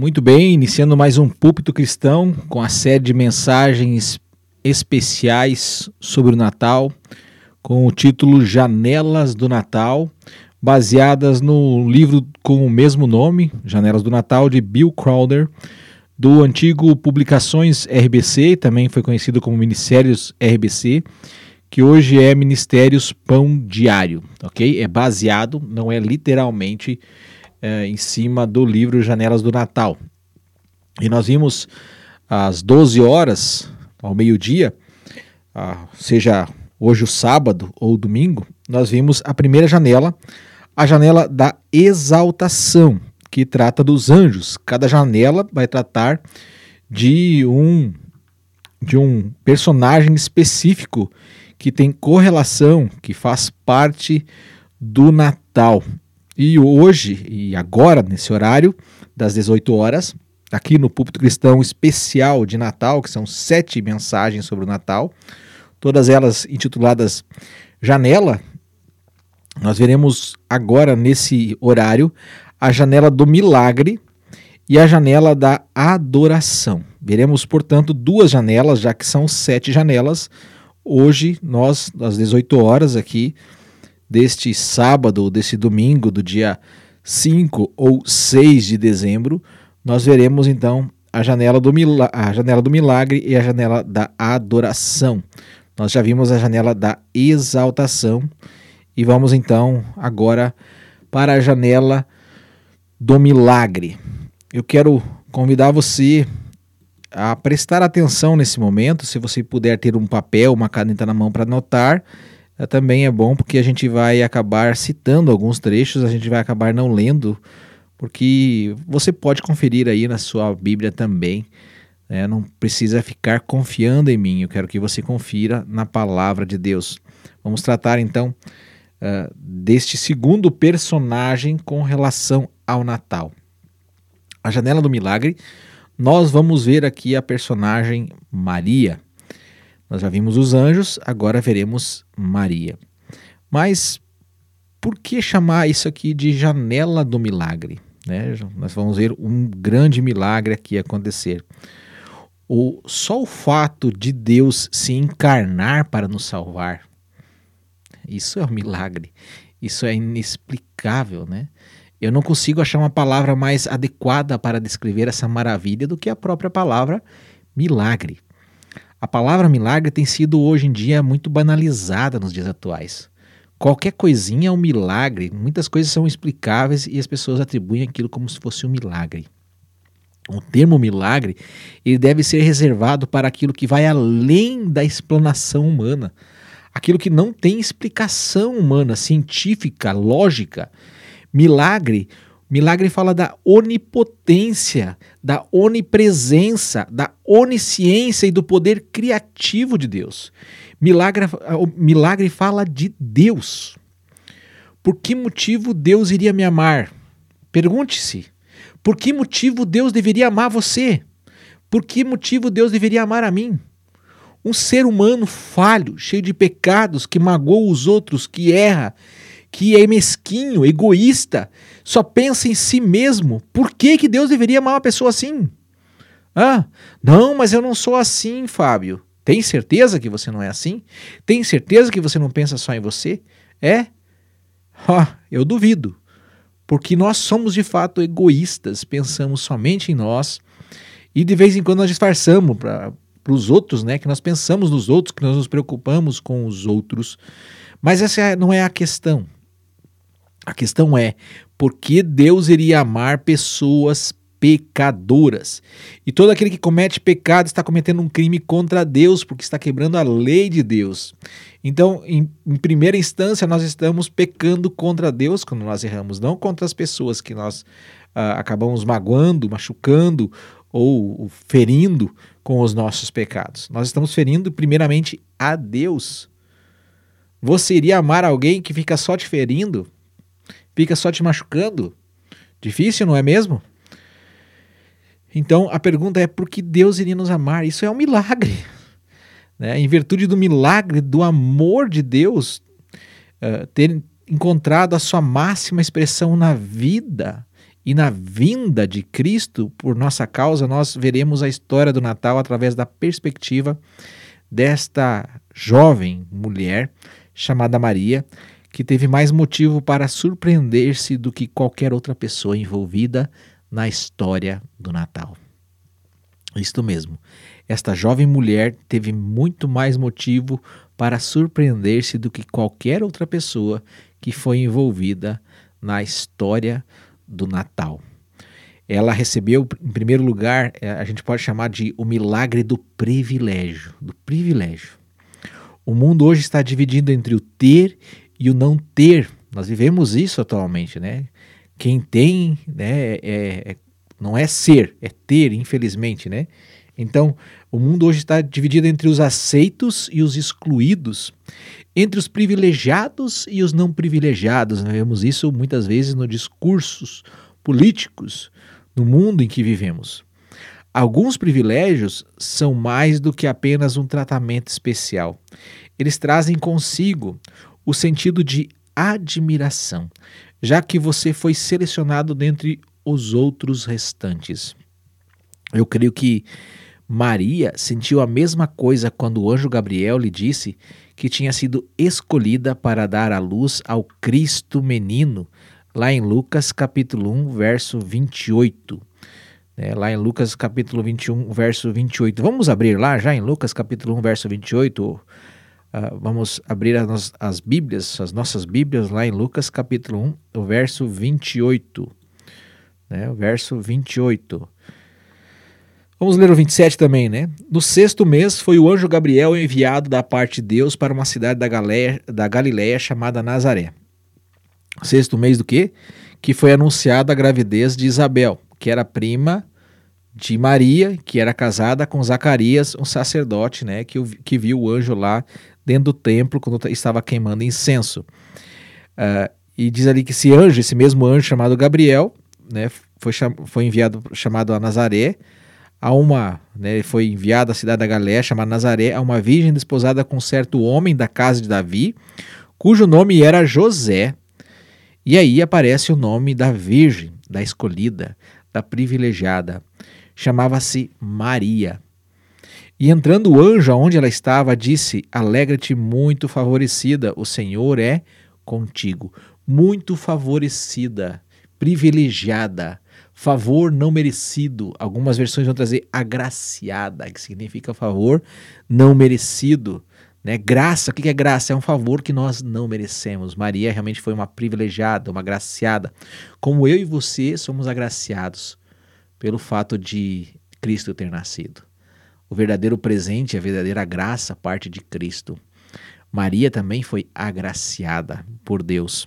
Muito bem, iniciando mais um Púlpito Cristão com a série de mensagens especiais sobre o Natal, com o título Janelas do Natal, baseadas no livro com o mesmo nome, Janelas do Natal, de Bill Crowder, do antigo Publicações RBC, também foi conhecido como Ministérios RBC, que hoje é Ministérios Pão Diário, ok? É baseado, não é literalmente é, em cima do livro Janelas do Natal. E nós vimos às 12 horas, ao meio-dia, ah, seja hoje o sábado ou domingo, nós vimos a primeira janela, a janela da exaltação, que trata dos anjos. Cada janela vai tratar de um de um personagem específico que tem correlação, que faz parte do Natal. E hoje e agora, nesse horário, das 18 horas, aqui no Púlpito Cristão Especial de Natal, que são sete mensagens sobre o Natal, todas elas intituladas Janela, nós veremos agora, nesse horário, a janela do milagre e a janela da adoração. Veremos, portanto, duas janelas, já que são sete janelas. Hoje, nós, às 18 horas, aqui, deste sábado, desse domingo, do dia 5 ou 6 de dezembro, nós veremos então a janela do, a janela do milagre e a janela da adoração. Nós já vimos a janela da exaltação e vamos então agora para a janela do milagre. Eu quero convidar você a prestar atenção nesse momento, se você puder ter um papel, uma caneta na mão para anotar, também é bom porque a gente vai acabar citando alguns trechos, a gente vai acabar não lendo, porque você pode conferir aí na sua Bíblia também. Né? Não precisa ficar confiando em mim, eu quero que você confira na palavra de Deus. Vamos tratar então uh, deste segundo personagem com relação ao Natal. A janela do milagre, nós vamos ver aqui a personagem Maria. Nós já vimos os anjos, agora veremos Maria. Mas por que chamar isso aqui de janela do milagre? Né? Nós vamos ver um grande milagre aqui acontecer. O, só o fato de Deus se encarnar para nos salvar, isso é um milagre. Isso é inexplicável, né? Eu não consigo achar uma palavra mais adequada para descrever essa maravilha do que a própria palavra milagre. A palavra milagre tem sido hoje em dia muito banalizada nos dias atuais. Qualquer coisinha é um milagre, muitas coisas são explicáveis e as pessoas atribuem aquilo como se fosse um milagre. O termo milagre ele deve ser reservado para aquilo que vai além da explanação humana, aquilo que não tem explicação humana, científica, lógica. Milagre Milagre fala da onipotência, da onipresença, da onisciência e do poder criativo de Deus. Milagre, milagre fala de Deus. Por que motivo Deus iria me amar? Pergunte-se. Por que motivo Deus deveria amar você? Por que motivo Deus deveria amar a mim? Um ser humano falho, cheio de pecados, que magoa os outros, que erra, que é mesquinho, egoísta, só pensa em si mesmo. Por que, que Deus deveria amar uma pessoa assim? Ah, não, mas eu não sou assim, Fábio. Tem certeza que você não é assim? Tem certeza que você não pensa só em você? É? Ah, eu duvido. Porque nós somos de fato egoístas, pensamos somente em nós e de vez em quando nós disfarçamos para os outros, né? Que nós pensamos nos outros, que nós nos preocupamos com os outros. Mas essa não é a questão. A questão é por que Deus iria amar pessoas pecadoras? E todo aquele que comete pecado está cometendo um crime contra Deus, porque está quebrando a lei de Deus. Então, em, em primeira instância, nós estamos pecando contra Deus quando nós erramos, não contra as pessoas que nós uh, acabamos magoando, machucando ou ferindo com os nossos pecados. Nós estamos ferindo primeiramente a Deus. Você iria amar alguém que fica só te ferindo? Fica só te machucando. Difícil, não é mesmo? Então a pergunta é por que Deus iria nos amar? Isso é um milagre. Né? Em virtude do milagre do amor de Deus, uh, ter encontrado a sua máxima expressão na vida E na vinda de Cristo, por nossa causa, nós veremos a história do Natal através da perspectiva desta jovem mulher chamada Maria, que teve mais motivo para surpreender-se do que qualquer outra pessoa envolvida na história do Natal. Isto mesmo, esta jovem mulher teve muito mais motivo para surpreender-se do que qualquer outra pessoa que foi envolvida na história do Natal. Ela recebeu, em primeiro lugar, é, a gente pode chamar de o milagre do privilégio, do privilégio. O mundo hoje está dividido entre o ter e o não ter. Nós vivemos isso atualmente, né? Quem tem, né, é, é, não é ser, é ter, infelizmente, né? Então, o mundo hoje está dividido entre os aceitos e os excluídos, entre os privilegiados e os não privilegiados. Nós vemos isso muitas vezes nos discursos políticos no mundo em que vivemos. Alguns privilégios são mais do que apenas um tratamento especial. Eles trazem consigo o sentido de admiração, já que você foi selecionado dentre os outros restantes. Eu creio que Maria sentiu a mesma coisa quando o anjo Gabriel lhe disse que tinha sido escolhida para dar à luz ao Cristo menino, lá em Lucas capítulo 1, verso 28. É, lá em Lucas capítulo 21, verso 28. Vamos abrir lá já em Lucas capítulo 1, verso 28. Uh, vamos abrir as, as Bíblias, as nossas Bíblias lá em Lucas capítulo 1, o verso 28. Né, o verso 28. Vamos ler o 27 também, né? No sexto mês foi o anjo Gabriel enviado da parte de Deus para uma cidade da, Galileia, da Galileia chamada Nazaré. Sexto mês do quê? Que foi anunciada a gravidez de Isabel, que era prima de Maria, que era casada com Zacarias, um sacerdote, né? Que, que viu o anjo lá dentro do templo quando estava queimando incenso. Uh, e diz ali que esse anjo, esse mesmo anjo chamado Gabriel, né? Foi, foi enviado, chamado a Nazaré, a uma, né, foi enviado à cidade da Galiléia, chamada Nazaré, a uma virgem desposada com certo homem da casa de Davi, cujo nome era José. E aí aparece o nome da virgem, da escolhida, da privilegiada. Chamava-se Maria. E entrando o anjo aonde ela estava, disse: Alegra-te, muito favorecida, o Senhor é contigo. Muito favorecida, privilegiada favor não merecido. Algumas versões vão trazer agraciada, que significa favor não merecido. Né? Graça, o que é graça? É um favor que nós não merecemos. Maria realmente foi uma privilegiada, uma agraciada. Como eu e você somos agraciados pelo fato de Cristo ter nascido. O verdadeiro presente, a verdadeira graça parte de Cristo. Maria também foi agraciada por Deus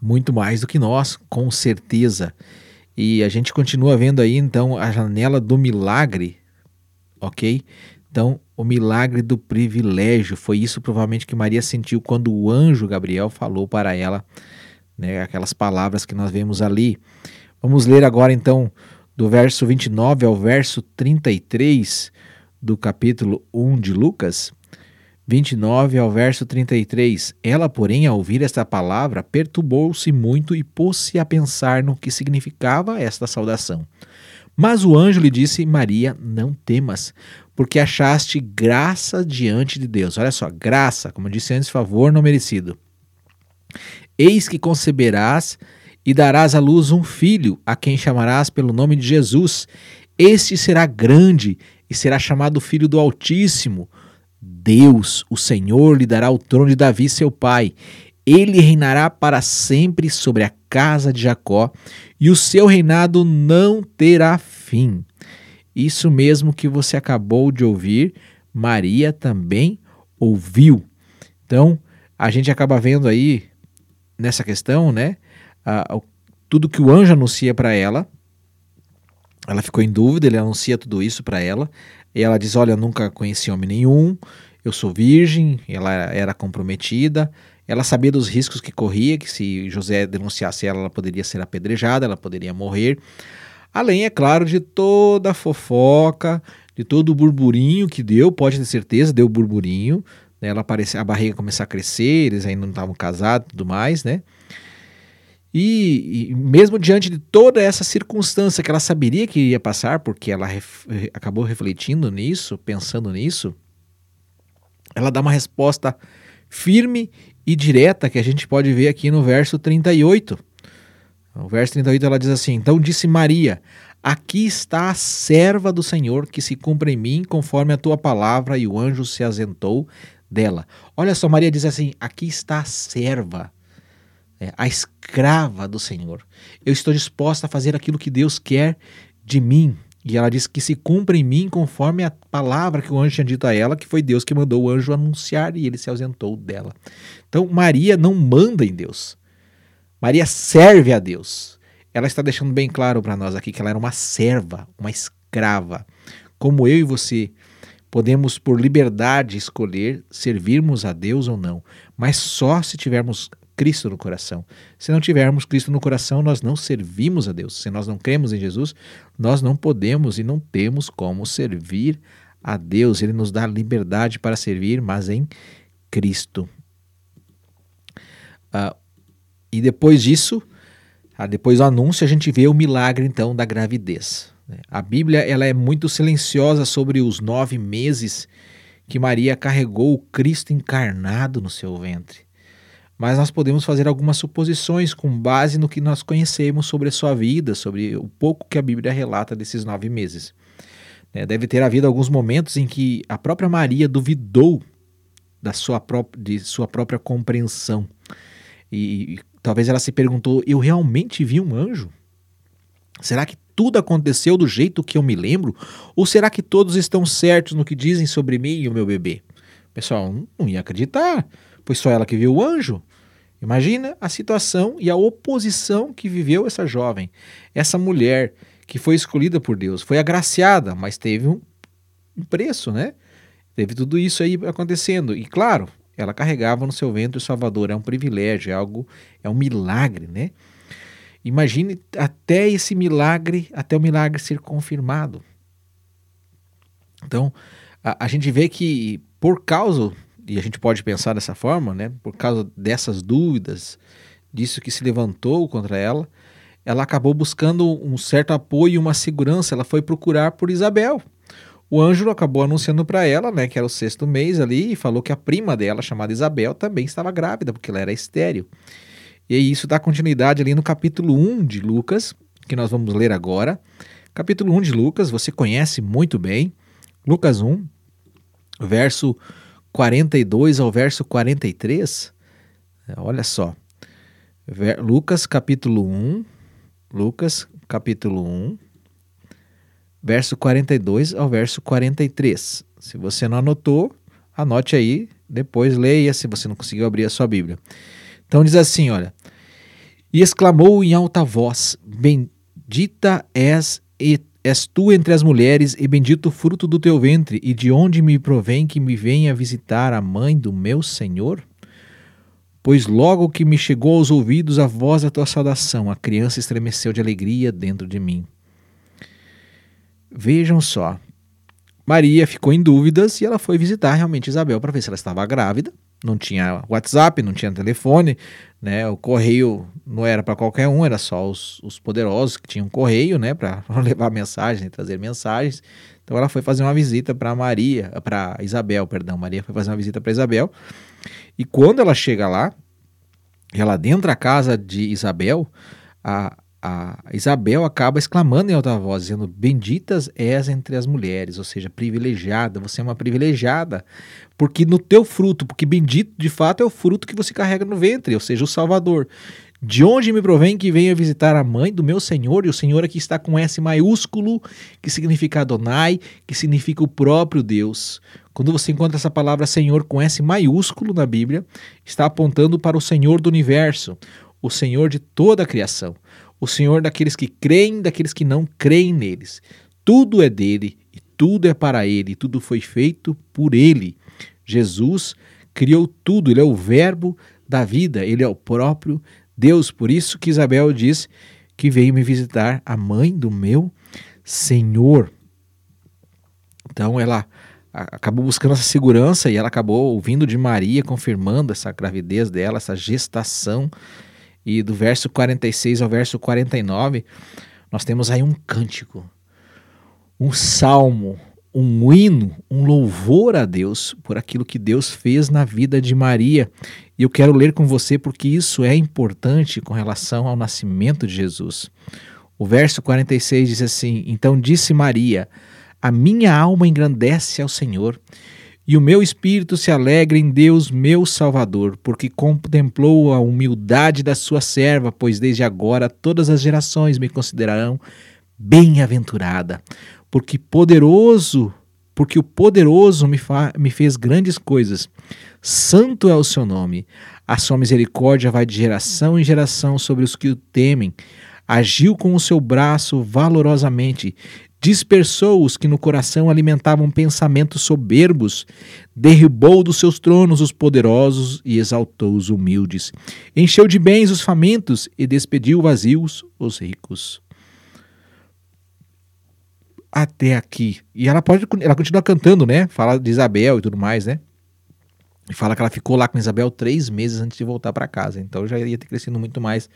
muito mais do que nós, com certeza. E a gente continua vendo aí então a janela do milagre, ok? Então, o milagre do privilégio foi isso provavelmente que Maria sentiu quando o anjo Gabriel falou para ela, né, aquelas palavras que nós vemos ali. Vamos ler agora então do verso 29 ao verso 33 do capítulo 1 de Lucas. 29 ao verso 33. Ela, porém, ao ouvir esta palavra, perturbou-se muito e pôs-se a pensar no que significava esta saudação. Mas o anjo lhe disse: Maria, não temas, porque achaste graça diante de Deus. Olha só, graça, como disse antes, favor não merecido. Eis que conceberás e darás à luz um filho, a quem chamarás pelo nome de Jesus. Este será grande e será chamado Filho do Altíssimo. Deus, o Senhor, lhe dará o trono de Davi, seu pai. Ele reinará para sempre sobre a casa de Jacó, e o seu reinado não terá fim. Isso mesmo que você acabou de ouvir, Maria também ouviu. Então, a gente acaba vendo aí nessa questão, né? Tudo que o anjo anuncia para ela. Ela ficou em dúvida, ele anuncia tudo isso para ela. E ela diz: Olha, eu nunca conheci homem nenhum, eu sou virgem, ela era comprometida, ela sabia dos riscos que corria, que se José denunciasse ela, ela poderia ser apedrejada, ela poderia morrer. Além, é claro, de toda a fofoca, de todo o burburinho que deu, pode ter certeza, deu burburinho. Né? Ela apareceu, a barriga começou a crescer, eles ainda não estavam casados e tudo mais, né? E, e, mesmo diante de toda essa circunstância que ela saberia que ia passar, porque ela ref, acabou refletindo nisso, pensando nisso, ela dá uma resposta firme e direta que a gente pode ver aqui no verso 38. No verso 38 ela diz assim: Então disse Maria: Aqui está a serva do Senhor que se cumpre em mim conforme a tua palavra, e o anjo se asentou dela. Olha só, Maria diz assim: Aqui está a serva é, a escrava do Senhor. Eu estou disposta a fazer aquilo que Deus quer de mim. E ela diz que se cumpra em mim conforme a palavra que o anjo tinha dito a ela, que foi Deus que mandou o anjo anunciar e ele se ausentou dela. Então Maria não manda em Deus. Maria serve a Deus. Ela está deixando bem claro para nós aqui que ela era uma serva, uma escrava. Como eu e você podemos, por liberdade, escolher servirmos a Deus ou não, mas só se tivermos Cristo no coração. Se não tivermos Cristo no coração, nós não servimos a Deus. Se nós não cremos em Jesus, nós não podemos e não temos como servir a Deus. Ele nos dá liberdade para servir, mas em Cristo. Uh, e depois disso, uh, depois do anúncio, a gente vê o milagre então da gravidez. A Bíblia ela é muito silenciosa sobre os nove meses que Maria carregou o Cristo encarnado no seu ventre mas nós podemos fazer algumas suposições com base no que nós conhecemos sobre a sua vida, sobre o pouco que a Bíblia relata desses nove meses. Né, deve ter havido alguns momentos em que a própria Maria duvidou da sua própria, de sua própria compreensão. E, e talvez ela se perguntou: eu realmente vi um anjo? Será que tudo aconteceu do jeito que eu me lembro? Ou será que todos estão certos no que dizem sobre mim e o meu bebê? Pessoal, não ia acreditar pois só ela que viu o anjo. Imagina a situação e a oposição que viveu essa jovem, essa mulher que foi escolhida por Deus, foi agraciada, mas teve um, preço, né? Teve tudo isso aí acontecendo. E claro, ela carregava no seu ventre o Salvador, é um privilégio, é algo, é um milagre, né? Imagine até esse milagre, até o milagre ser confirmado. Então, a, a gente vê que por causa e a gente pode pensar dessa forma, né, por causa dessas dúvidas, disso que se levantou contra ela, ela acabou buscando um certo apoio e uma segurança. Ela foi procurar por Isabel. O anjo acabou anunciando para ela, né, que era o sexto mês ali, e falou que a prima dela, chamada Isabel, também estava grávida, porque ela era estéril. E isso dá continuidade ali no capítulo 1 de Lucas, que nós vamos ler agora. Capítulo 1 de Lucas, você conhece muito bem. Lucas 1, verso 42 ao verso 43, olha só. Lucas capítulo 1, Lucas capítulo 1, verso 42 ao verso 43. Se você não anotou, anote aí, depois leia se você não conseguiu abrir a sua Bíblia. Então diz assim, olha: E exclamou em alta voz: Bendita és e És tu entre as mulheres, e bendito o fruto do teu ventre, e de onde me provém que me venha visitar a mãe do meu Senhor? Pois logo que me chegou aos ouvidos a voz da tua saudação, a criança estremeceu de alegria dentro de mim. Vejam só, Maria ficou em dúvidas e ela foi visitar realmente Isabel para ver se ela estava grávida não tinha WhatsApp, não tinha telefone, né? O correio não era para qualquer um, era só os, os poderosos que tinham correio, né? Para levar mensagens, trazer mensagens. Então ela foi fazer uma visita para Maria, para Isabel, perdão, Maria foi fazer uma visita para Isabel. E quando ela chega lá, ela adentra a casa de Isabel, a, a Isabel acaba exclamando em alta voz, dizendo: Benditas és entre as mulheres, ou seja, privilegiada, você é uma privilegiada, porque no teu fruto, porque bendito de fato é o fruto que você carrega no ventre, ou seja, o Salvador. De onde me provém que venha visitar a mãe do meu Senhor, e o Senhor aqui está com S maiúsculo, que significa Adonai, que significa o próprio Deus. Quando você encontra essa palavra Senhor com S maiúsculo na Bíblia, está apontando para o Senhor do universo, o Senhor de toda a criação o Senhor daqueles que creem, daqueles que não creem neles. Tudo é dele e tudo é para ele, tudo foi feito por ele. Jesus criou tudo, ele é o verbo da vida, ele é o próprio Deus. Por isso que Isabel diz que veio me visitar a mãe do meu Senhor. Então ela acabou buscando essa segurança e ela acabou ouvindo de Maria, confirmando essa gravidez dela, essa gestação E do verso 46 ao verso 49, nós temos aí um cântico, um salmo, um hino, um louvor a Deus por aquilo que Deus fez na vida de Maria. E eu quero ler com você porque isso é importante com relação ao nascimento de Jesus. O verso 46 diz assim: Então disse Maria: A minha alma engrandece ao Senhor e o meu espírito se alegra em Deus, meu Salvador, porque contemplou a humildade da sua serva, pois desde agora todas as gerações me considerarão bem-aventurada, porque poderoso, porque o poderoso me, me fez grandes coisas. Santo é o seu nome. A sua misericórdia vai de geração em geração sobre os que o temem. Agiu com o seu braço valorosamente dispersou os que no coração alimentavam pensamentos soberbos, derribou dos seus tronos os poderosos e exaltou os humildes, encheu de bens os famintos e despediu vazios os ricos. Até aqui. E ela pode, ela continua cantando, né? Fala de Isabel e tudo mais, né? E fala que ela ficou lá com Isabel três meses antes de voltar para casa. Então já iria ter crescido muito mais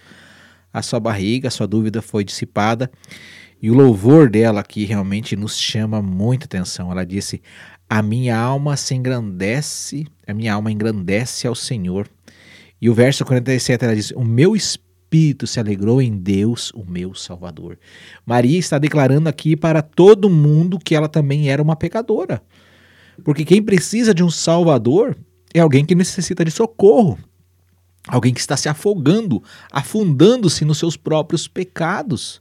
a sua barriga, a sua dúvida foi dissipada. E o louvor dela aqui realmente nos chama muita atenção. Ela disse: A minha alma se engrandece, a minha alma engrandece ao Senhor. E o verso 47 ela diz: O meu espírito se alegrou em Deus, o meu Salvador. Maria está declarando aqui para todo mundo que ela também era uma pecadora. Porque quem precisa de um Salvador é alguém que necessita de socorro. Alguém que está se afogando, afundando-se nos seus próprios pecados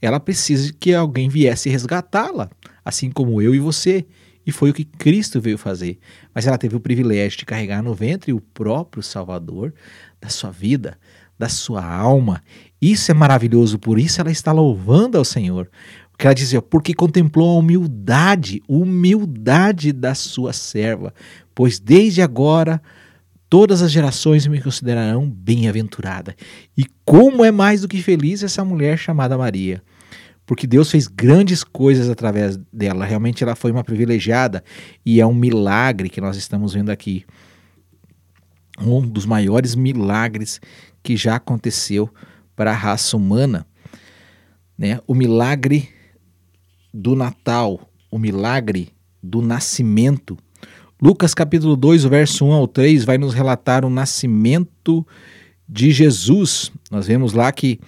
ela precisa que alguém viesse resgatá-la, assim como eu e você. E foi o que Cristo veio fazer. Mas ela teve o privilégio de carregar no ventre o próprio Salvador da sua vida, da sua alma. Isso é maravilhoso, por isso ela está louvando ao Senhor. Porque ela dizia, porque contemplou a humildade, humildade da sua serva, pois desde agora todas as gerações me considerarão bem-aventurada. E como é mais do que feliz essa mulher chamada Maria. Porque Deus fez grandes coisas através dela. Realmente ela foi uma privilegiada e é um milagre que nós estamos vendo aqui. Um dos maiores milagres que já aconteceu para a raça humana, né? O milagre do Natal, o milagre do nascimento Lucas capítulo 2, o verso 1 ao 3 vai nos relatar o nascimento de Jesus. Nós vemos lá que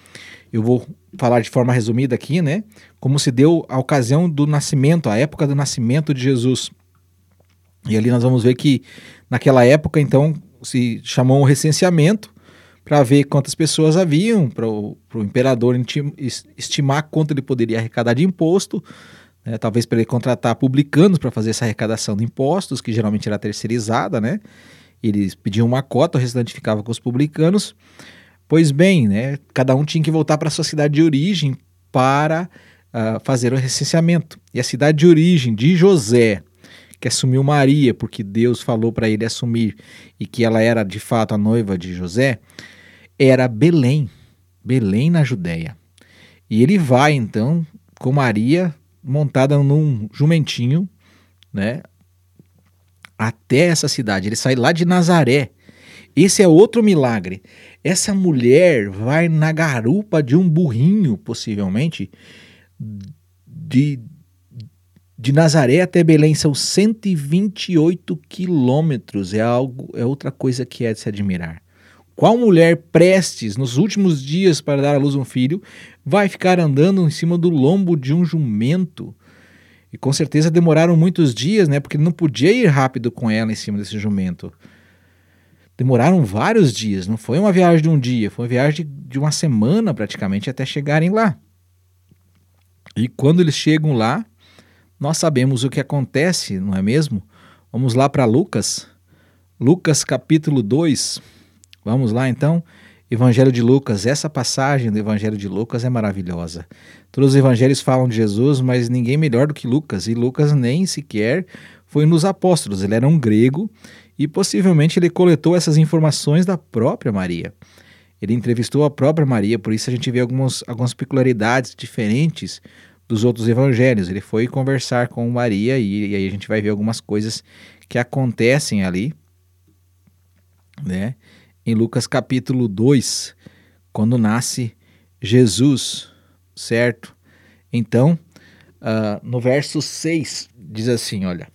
eu vou falar de forma resumida aqui, né? Como se deu a ocasião do nascimento, a época do nascimento de Jesus. E ali nós vamos ver que naquela época, então, se chamou um recenseamento para ver quantas pessoas haviam, para o imperador estimar quanto ele poderia arrecadar de imposto né? talvez para ele contratar publicanos para fazer essa arrecadação de impostos, que geralmente era terceirizada, né? Eles pediam uma cota, o restante ficava com os publicanos. Pois bem, né, cada um tinha que voltar para sua cidade de origem para uh, fazer o recenseamento. E a cidade de origem de José, que assumiu Maria, porque Deus falou para ele assumir e que ela era de fato a noiva de José, era Belém, Belém na Judéia. E ele vai então com Maria montada num jumentinho, né? Até essa cidade. Ele sai lá de Nazaré. Esse é outro milagre. Essa mulher vai na garupa de um burrinho, possivelmente, de, de Nazaré até Belém. São 128 quilômetros. É algo, é outra coisa que é de se admirar. Qual mulher prestes, nos últimos dias para dar à luz um filho, vai ficar andando em cima do lombo de um jumento? E com certeza demoraram muitos dias, né? Porque não podia ir rápido com ela em cima desse jumento. Demoraram vários dias, não foi uma viagem de um dia, foi uma viagem de uma semana praticamente até chegarem lá. E quando eles chegam lá, nós sabemos o que acontece, não é mesmo? Vamos lá para Lucas, Lucas capítulo 2. Vamos lá então. Evangelho de Lucas, essa passagem do Evangelho de Lucas é maravilhosa. Todos os evangelhos falam de Jesus, mas ninguém melhor do que Lucas, e Lucas nem sequer foi nos apóstolos, ele era um grego e possivelmente ele coletou essas informações da própria Maria. Ele entrevistou a própria Maria, por isso a gente vê algumas, algumas peculiaridades diferentes dos outros evangelhos. Ele foi conversar com Maria e, e aí a gente vai ver algumas coisas que acontecem ali, né? Em Lucas capítulo 2, quando nasce Jesus, certo? Então, uh, no verso 6, diz assim: olha.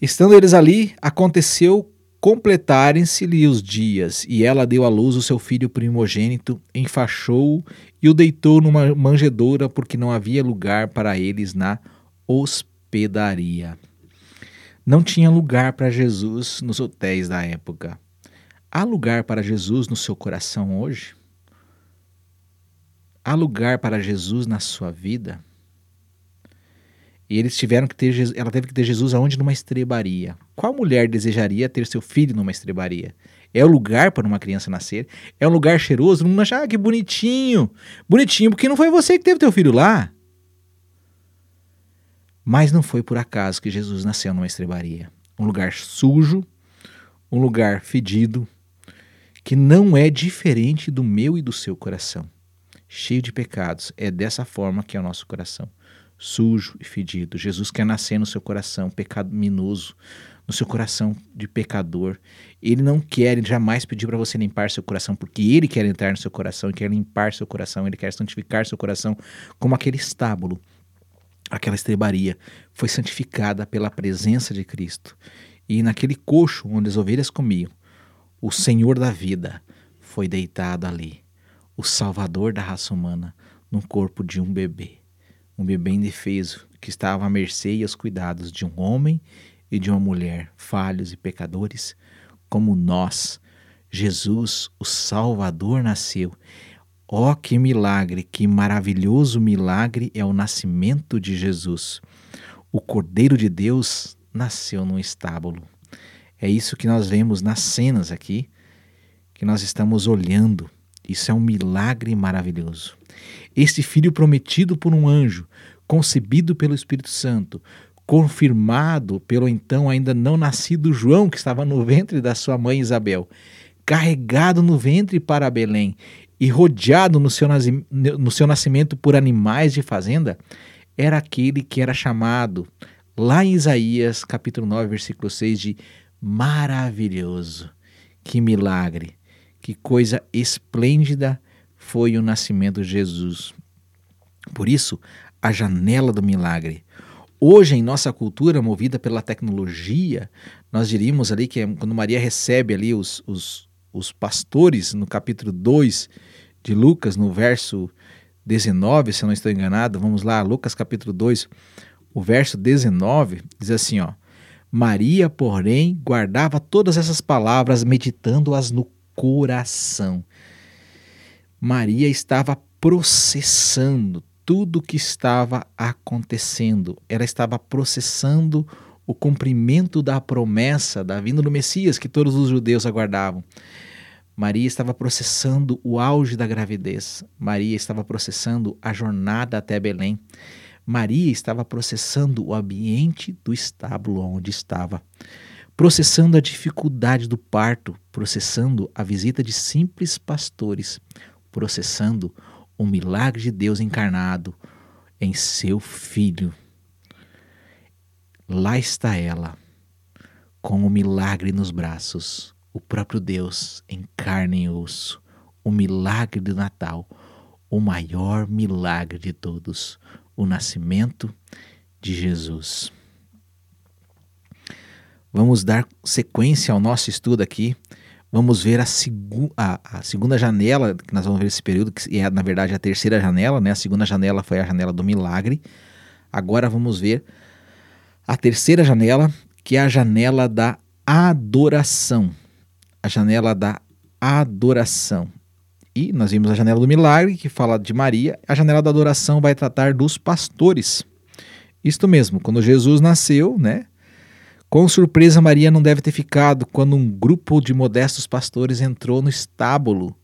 Estando eles ali, aconteceu completarem-se-lhe os dias, e ela deu à luz o seu filho primogênito, enfaixou-o e o deitou numa manjedoura, porque não havia lugar para eles na hospedaria. Não tinha lugar para Jesus nos hotéis da época. Há lugar para Jesus no seu coração hoje? Há lugar para Jesus na sua vida? E eles tiveram que ter ela teve que ter Jesus aonde numa estrebaria. Qual mulher desejaria ter seu filho numa estrebaria? É o lugar para uma criança nascer? É um lugar cheiroso? Não achar ah, que bonitinho. Bonitinho porque não foi você que teve teu filho lá. Mas não foi por acaso que Jesus nasceu numa estrebaria. Um lugar sujo, um lugar fedido, que não é diferente do meu e do seu coração. Cheio de pecados. É dessa forma que é o nosso coração sujo e fedido. Jesus quer nascer no seu coração pecaminoso, no seu coração de pecador. Ele não quer, ele jamais pediu para você limpar seu coração, porque ele quer entrar no seu coração, ele quer limpar seu coração, ele quer santificar seu coração, como aquele estábulo, aquela estrebaria, foi santificada pela presença de Cristo. E naquele coxo onde as ovelhas comiam, o Senhor da vida foi deitado ali, o Salvador da raça humana, no corpo de um bebê um bebê indefeso que estava à mercê e aos cuidados de um homem e de uma mulher falhos e pecadores, como nós. Jesus, o Salvador, nasceu. Ó, oh, que milagre, que maravilhoso milagre é o nascimento de Jesus. O Cordeiro de Deus nasceu num estábulo. É isso que nós vemos nas cenas aqui, que nós estamos olhando. Isso é um milagre maravilhoso. Este filho prometido por um anjo, concebido pelo Espírito Santo, confirmado pelo então ainda não nascido João, que estava no ventre da sua mãe Isabel, carregado no ventre para Belém e rodeado no seu, no seu nascimento por animais de fazenda, era aquele que era chamado, lá em Isaías, capítulo 9, versículo 6, de maravilhoso. Que milagre, que coisa esplêndida foi o nascimento de Jesus. Por isso, a janela do milagre. Hoje, em nossa cultura, movida pela tecnologia, nós diríamos ali que quando Maria recebe ali os, os, os pastores, no capítulo 2 de Lucas, no verso 19, se eu não estou enganado, vamos lá, Lucas capítulo 2, o verso 19, diz assim, ó, Maria, porém, guardava todas essas palavras, meditando-as no coração. Maria estava processando tudo o que estava acontecendo. Ela estava processando o cumprimento da promessa da vinda do Messias que todos os judeus aguardavam. Maria estava processando o auge da gravidez. Maria estava processando a jornada até Belém. Maria estava processando o ambiente do estábulo onde estava, processando a dificuldade do parto, processando a visita de simples pastores, processando o milagre de Deus encarnado em seu filho. Lá está ela, com o milagre nos braços, o próprio Deus em carne e osso, o milagre do Natal, o maior milagre de todos, o nascimento de Jesus. Vamos dar sequência ao nosso estudo aqui vamos ver a, segu a, a, segunda janela, que nós vamos ver esse período, que é na verdade a terceira janela, né? A segunda janela foi a janela do milagre. Agora vamos ver a terceira janela, que é a janela da adoração. A janela da adoração. E nós vimos a janela do milagre, que fala de Maria. A janela da adoração vai tratar dos pastores. Isto mesmo, quando Jesus nasceu, né? Com surpresa, Maria não deve ter ficado quando um grupo de modestos pastores entrou no estábulo.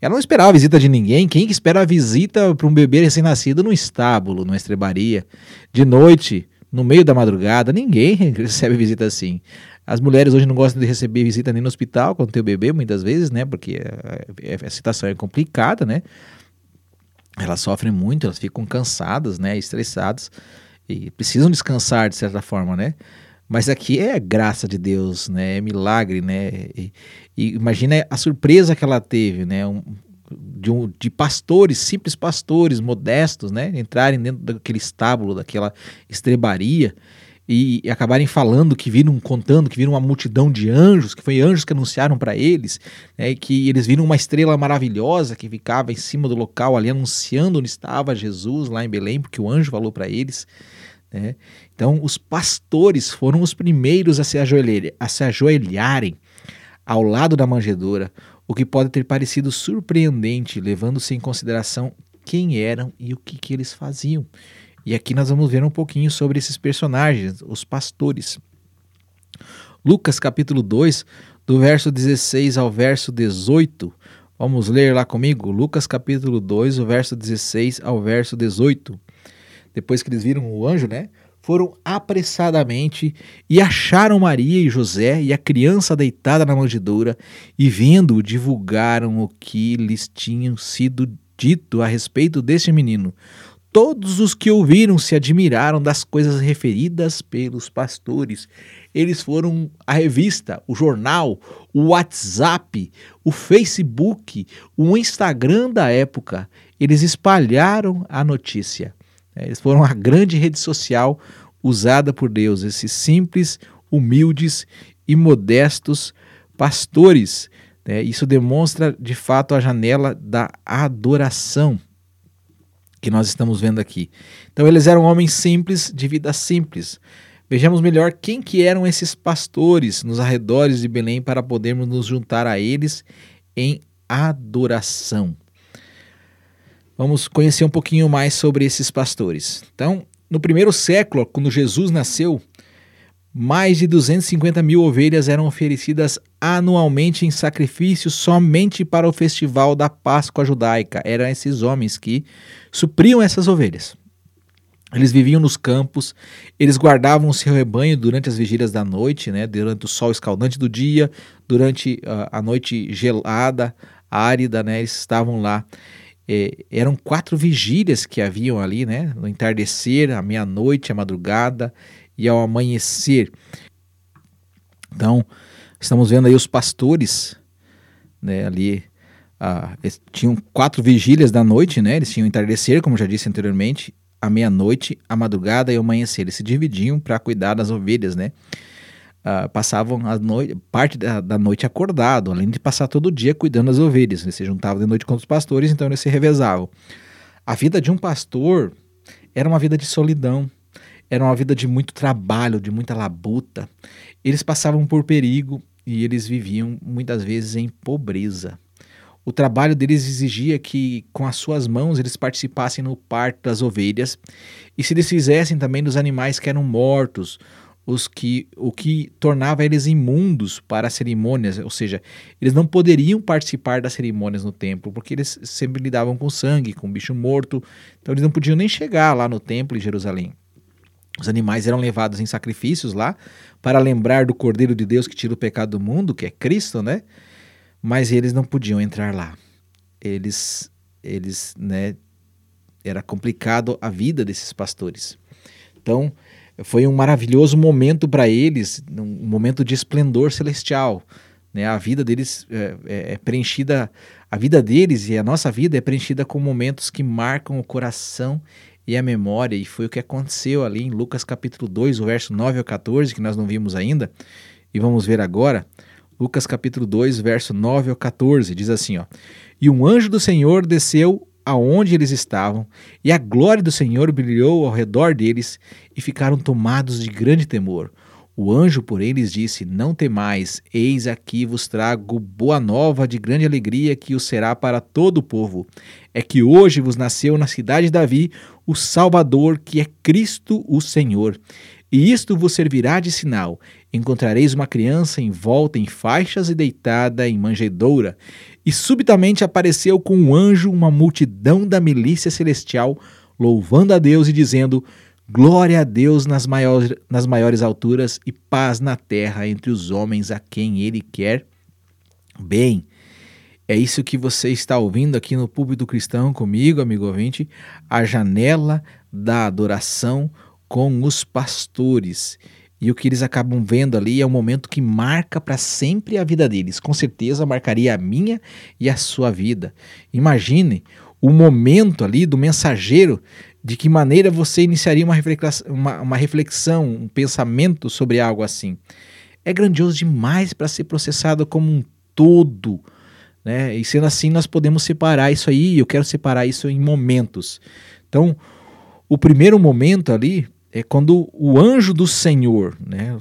Ela não esperava a visita de ninguém. Quem que espera a visita para um bebê recém-nascido no estábulo, numa estrebaria, de noite, no meio da madrugada? Ninguém recebe visita assim. As mulheres hoje não gostam de receber visita nem no hospital quando tem o bebê, muitas vezes, né? Porque a, a situação é complicada, né? Elas sofrem muito, elas ficam cansadas, né? Estressadas e precisam descansar de certa forma, né? Mas aqui é graça de Deus, né? É milagre, né? E, e imagina a surpresa que ela teve, né? Um, de, um, de pastores, simples pastores, modestos, né? Entrarem dentro daquele estábulo, daquela estrebaria e, acabarem falando que viram, contando que viram uma multidão de anjos, que foi anjos que anunciaram para eles, né, que eles viram uma estrela maravilhosa que ficava em cima do local ali anunciando onde estava Jesus lá em Belém, porque o anjo falou para eles. Né? Então, os pastores foram os primeiros a se, a se ajoelharem ao lado da manjedoura, o que pode ter parecido surpreendente, levando-se em consideração quem eram e o que, que eles faziam. E aqui nós vamos ver um pouquinho sobre esses personagens, os pastores. Lucas capítulo 2, do verso 16 ao verso 18. Vamos ler lá comigo? Lucas capítulo 2, o verso 16 ao verso 18. Depois que eles viram o anjo, né? Foram apressadamente e acharam Maria e José e a criança deitada na manjedoura, e vendo, divulgaram o que lhes tinham sido dito a respeito deste menino. Todos os que ouviram se admiraram das coisas referidas pelos pastores. Eles foram a revista, o jornal, o WhatsApp, o Facebook, o Instagram da época. Eles espalharam a notícia. Eles foram a grande rede social usada por Deus, esses simples, humildes e modestos pastores. Isso demonstra de fato a janela da adoração que nós estamos vendo aqui. Então eles eram homens simples, de vida simples. Vejamos melhor quem que eram esses pastores nos arredores de Belém para podermos nos juntar a eles em adoração. Vamos conhecer um pouquinho mais sobre esses pastores. Então, no primeiro século, quando Jesus nasceu, mais de 250 mil ovelhas eram oferecidas anualmente em sacrifício somente para o festival da Páscoa judaica. Eram esses homens que supriam essas ovelhas. Eles viviam nos campos, eles guardavam o seu rebanho durante as vigílias da noite, né, durante o sol escaldante do dia, durante uh, a noite gelada, árida, né, eles estavam lá. É, eram quatro vigílias que haviam ali, né, no entardecer, à meia-noite, à madrugada e ao amanhecer. Então, estamos vendo aí os pastores, né, ali, ah, tinham quatro vigílias da noite, né, eles tinham entardecer, como já disse anteriormente, a meia-noite, a madrugada e o amanhecer. Eles se dividiam para cuidar das ovelhas, né. Ah, passavam a noite, parte da, da, noite acordado, além de passar todo dia cuidando das ovelhas. Eles se juntavam de noite com os pastores, então eles se revezavam. A vida de um pastor era uma vida de solidão, era uma vida de muito trabalho, de muita labuta. Eles passavam por perigo e eles viviam muitas vezes em pobreza. O trabalho deles exigia que, com as suas mãos, eles participassem no parto das ovelhas e se desfizessem também dos animais que eram mortos, os que, o que tornava eles imundos para as cerimônias, ou seja, eles não poderiam participar das cerimônias no templo, porque eles sempre lidavam com sangue, com bicho morto, então eles não podiam nem chegar lá no templo em Jerusalém. Os animais eram levados em sacrifícios lá para lembrar do Cordeiro de Deus que tira o pecado do mundo, que é Cristo, né? Mas eles não podiam entrar lá. Eles, eles, né? Era complicado a vida desses pastores. Então, foi um maravilhoso momento para eles, um momento de esplendor celestial. Né? A vida deles é, é, é preenchida, a vida deles e a nossa vida é preenchida com momentos que marcam o coração e a memória, e foi o que aconteceu ali em Lucas capítulo 2, o verso 9 ao 14, que nós não vimos ainda, e vamos ver agora. Lucas capítulo 2, verso 9 ao 14, diz assim, ó: E um anjo do Senhor desceu aonde eles estavam, e a glória do Senhor brilhou ao redor deles, e ficaram tomados de grande temor. O anjo, porém, lhes disse: Não temais, eis aqui vos trago boa nova de grande alegria que o será para todo o povo. É que hoje vos nasceu na cidade de Davi o Salvador, que é Cristo o Senhor. E isto vos servirá de sinal: encontrareis uma criança envolta em faixas e deitada em manjedoura. E subitamente apareceu com um anjo uma multidão da milícia celestial, louvando a Deus e dizendo: Glória a Deus nas maiores, nas maiores alturas e paz na terra entre os homens a quem Ele quer bem. É isso que você está ouvindo aqui no Púlpito Cristão comigo, amigo ouvinte, a janela da adoração com os pastores. E o que eles acabam vendo ali é um momento que marca para sempre a vida deles. Com certeza marcaria a minha e a sua vida. Imagine o momento ali do mensageiro, de que maneira você iniciaria uma reflexão, uma, uma reflexão um pensamento sobre algo assim. É grandioso demais para ser processado como um todo. Né? E sendo assim, nós podemos separar isso aí, eu quero separar isso em momentos. Então, o primeiro momento ali é quando o anjo do Senhor, né?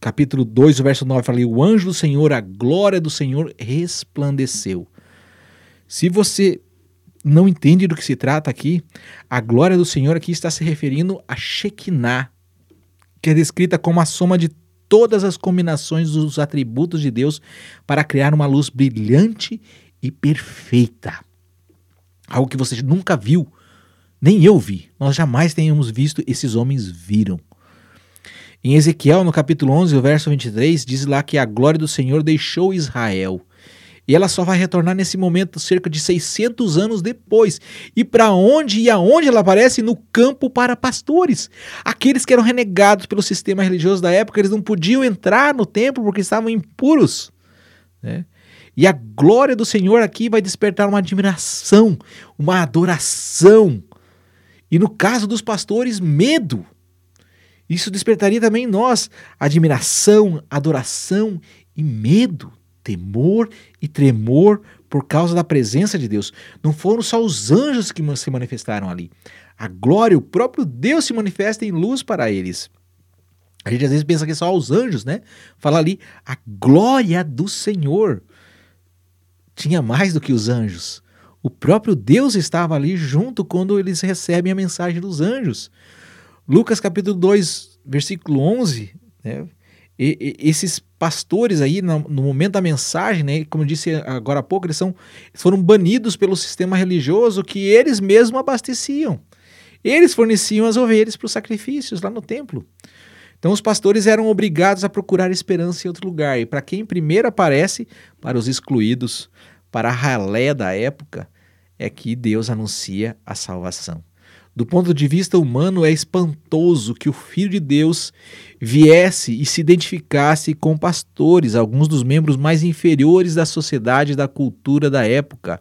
capítulo 2, verso 9, fala ali, o anjo do Senhor, a glória do Senhor resplandeceu. Se você não entende do que se trata aqui, a glória do Senhor aqui está se referindo a Shekinah, que é descrita como a soma de todas as combinações dos atributos de Deus para criar uma luz brilhante e perfeita. Algo que você nunca viu, nem eu vi. Nós jamais tenhamos visto, esses homens viram. Em Ezequiel, no capítulo 11, o verso 23, diz lá que a glória do Senhor deixou Israel e ela só vai retornar nesse momento cerca de 600 anos depois. E para onde e aonde ela aparece? No campo para pastores. Aqueles que eram renegados pelo sistema religioso da época, eles não podiam entrar no templo porque estavam impuros. Né? E a glória do Senhor aqui vai despertar uma admiração, uma adoração. E no caso dos pastores, medo. Isso despertaria também em nós admiração, adoração e medo temor e tremor por causa da presença de Deus. Não foram só os anjos que se manifestaram ali. A glória, o próprio Deus se manifesta em luz para eles. A gente às vezes pensa que é só os anjos, né? Fala ali, a glória do Senhor. Tinha mais do que os anjos. O próprio Deus estava ali junto quando eles recebem a mensagem dos anjos. Lucas capítulo 2, versículo 11, né? E, e, esses pastores aí, no, no, momento da mensagem, né, como eu disse agora há pouco, eles, são, foram banidos pelo sistema religioso que eles mesmos abasteciam. Eles forneciam as ovelhas para os sacrifícios lá no templo. Então os pastores eram obrigados a procurar esperança em outro lugar. E para quem primeiro aparece, para os excluídos, para a ralé da época, é que Deus anuncia a salvação. Do ponto de vista humano, é espantoso que o Filho de Deus viesse e se identificasse com pastores, alguns dos membros mais inferiores da sociedade e da cultura da época.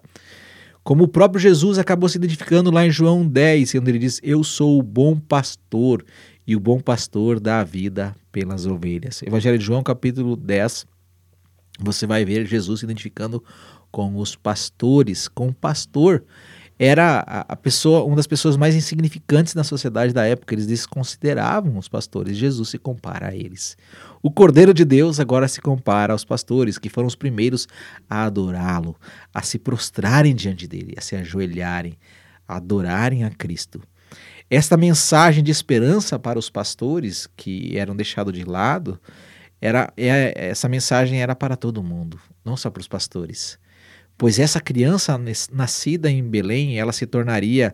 Como o próprio Jesus acabou se identificando lá em João 10, quando ele diz: Eu sou o bom pastor, e o bom pastor dá a vida pelas ovelhas. Evangelho de João, capítulo 10, você vai ver Jesus se identificando com os pastores, com o pastor era a, pessoa, uma das pessoas mais insignificantes na sociedade da época. Eles desconsideravam os pastores. Jesus se compara a eles. O Cordeiro de Deus agora se compara aos pastores, que foram os primeiros a adorá-lo, a se prostrarem diante dele, a se ajoelharem, a adorarem a Cristo. Esta mensagem de esperança para os pastores que eram deixados de lado, era, é, essa mensagem era para todo mundo, não só para os pastores pois essa criança nascida em Belém, ela se tornaria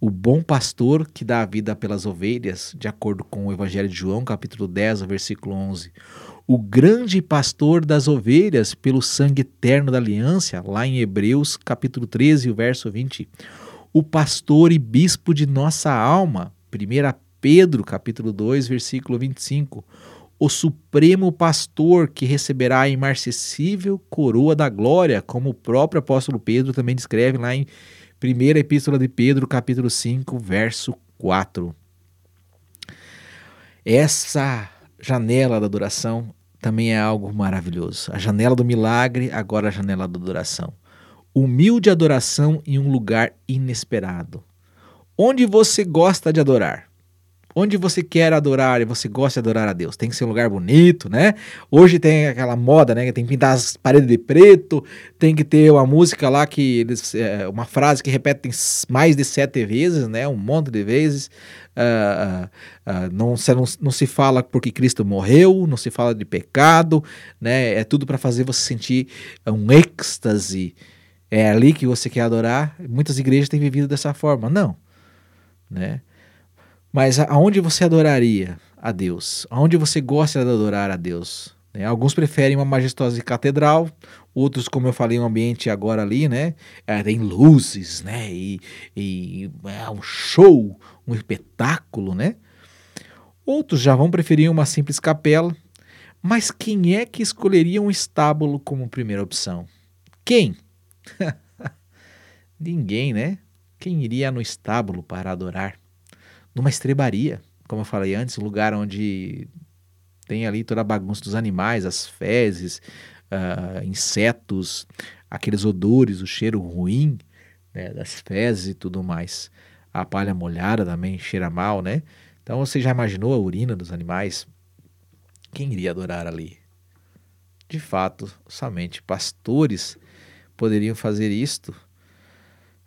o bom pastor que dá a vida pelas ovelhas, de acordo com o Evangelho de João, capítulo 10, versículo 11. O grande pastor das ovelhas pelo sangue eterno da aliança, lá em Hebreus, capítulo 13, verso 20. O pastor e bispo de nossa alma, 1 Pedro, capítulo 2, versículo 25 o supremo pastor que receberá a imarcessível coroa da glória, como o próprio apóstolo Pedro também descreve lá em 1 Epístola de Pedro, capítulo 5, verso 4. Essa janela da adoração também é algo maravilhoso. A janela do milagre, agora a janela da adoração. Humilde adoração em um lugar inesperado. Onde você gosta de adorar? Onde você quer adorar e você gosta de adorar a Deus. Tem que ser um lugar bonito, né? Hoje tem aquela moda, né? Tem que pintar as paredes de preto, tem que ter uma música lá que eles. É, uma frase que repetem mais de sete vezes, né? Um monte de vezes. Uh, uh, não, se, não, não, se fala porque Cristo morreu, não se fala de pecado, né? É tudo para fazer você sentir um êxtase. É ali que você quer adorar. Muitas igrejas têm vivido dessa forma. Não, né? Mas aonde você adoraria a Deus? Aonde você gosta de adorar a Deus? Né? Alguns preferem uma majestosa catedral, outros, como eu falei, um ambiente agora ali, né? É, tem luzes, né? E, e é um show, um espetáculo, né? Outros já vão preferir uma simples capela. Mas quem é que escolheria um estábulo como primeira opção? Quem? Ninguém, né? Quem iria no estábulo para adorar? Numa estrebaria, como eu falei antes, um lugar onde tem ali toda a bagunça dos animais, as fezes, uh, insetos, aqueles odores, o cheiro ruim né, das fezes e tudo mais. A palha molhada também cheira mal, né? Então você já imaginou a urina dos animais? Quem iria adorar ali? De fato, somente pastores poderiam fazer isto.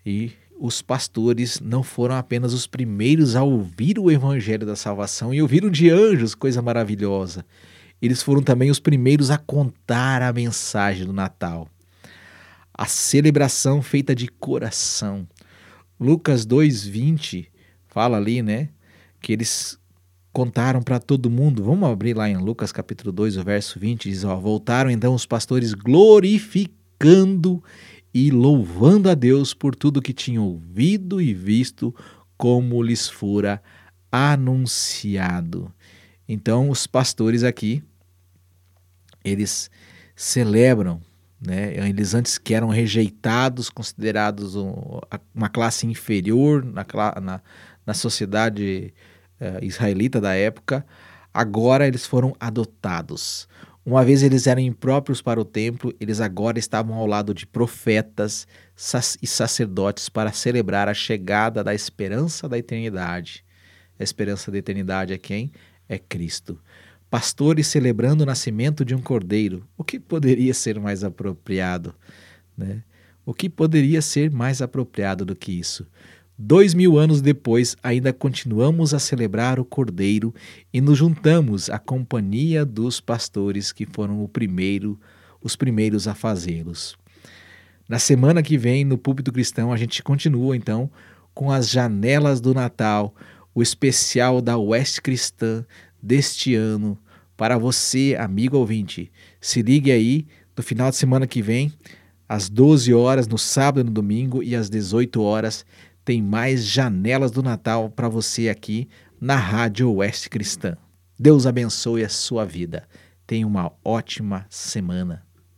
E os pastores não foram apenas os primeiros a ouvir o evangelho da salvação e ouviram de anjos, coisa maravilhosa. Eles foram também os primeiros a contar a mensagem do Natal. A celebração feita de coração. Lucas 2:20 fala ali, né, que eles contaram para todo mundo. Vamos abrir lá em Lucas capítulo 2, o verso 20, diz, ó, voltaram então os pastores glorificando e louvando a Deus por tudo que tinham ouvido e visto, como lhes fora anunciado. Então, os pastores aqui, eles celebram, né? Eles antes que eram rejeitados, considerados uma classe inferior na, na, na sociedade uh, israelita da época, agora eles foram adotados. Uma vez eles eram impróprios para o templo, eles agora estavam ao lado de profetas e sacerdotes para celebrar a chegada da esperança da eternidade. A esperança da eternidade é quem? É Cristo. Pastores celebrando o nascimento de um cordeiro. O que poderia ser mais apropriado? Né? O que poderia ser mais apropriado do que isso? Dois mil anos depois, ainda continuamos a celebrar o Cordeiro e nos juntamos à companhia dos pastores que foram primeiro, os primeiros a fazê-los. Na semana que vem, no Púlpito Cristão, a gente continua então com as janelas do Natal, o especial da Oeste Cristã deste ano. Para você, amigo ouvinte, se ligue aí no final de semana que vem, às 12 horas, no sábado e no domingo, e às 18 horas tem mais janelas do Natal para você aqui na Rádio Oeste Cristã. Deus abençoe a sua vida. Tenha uma ótima semana.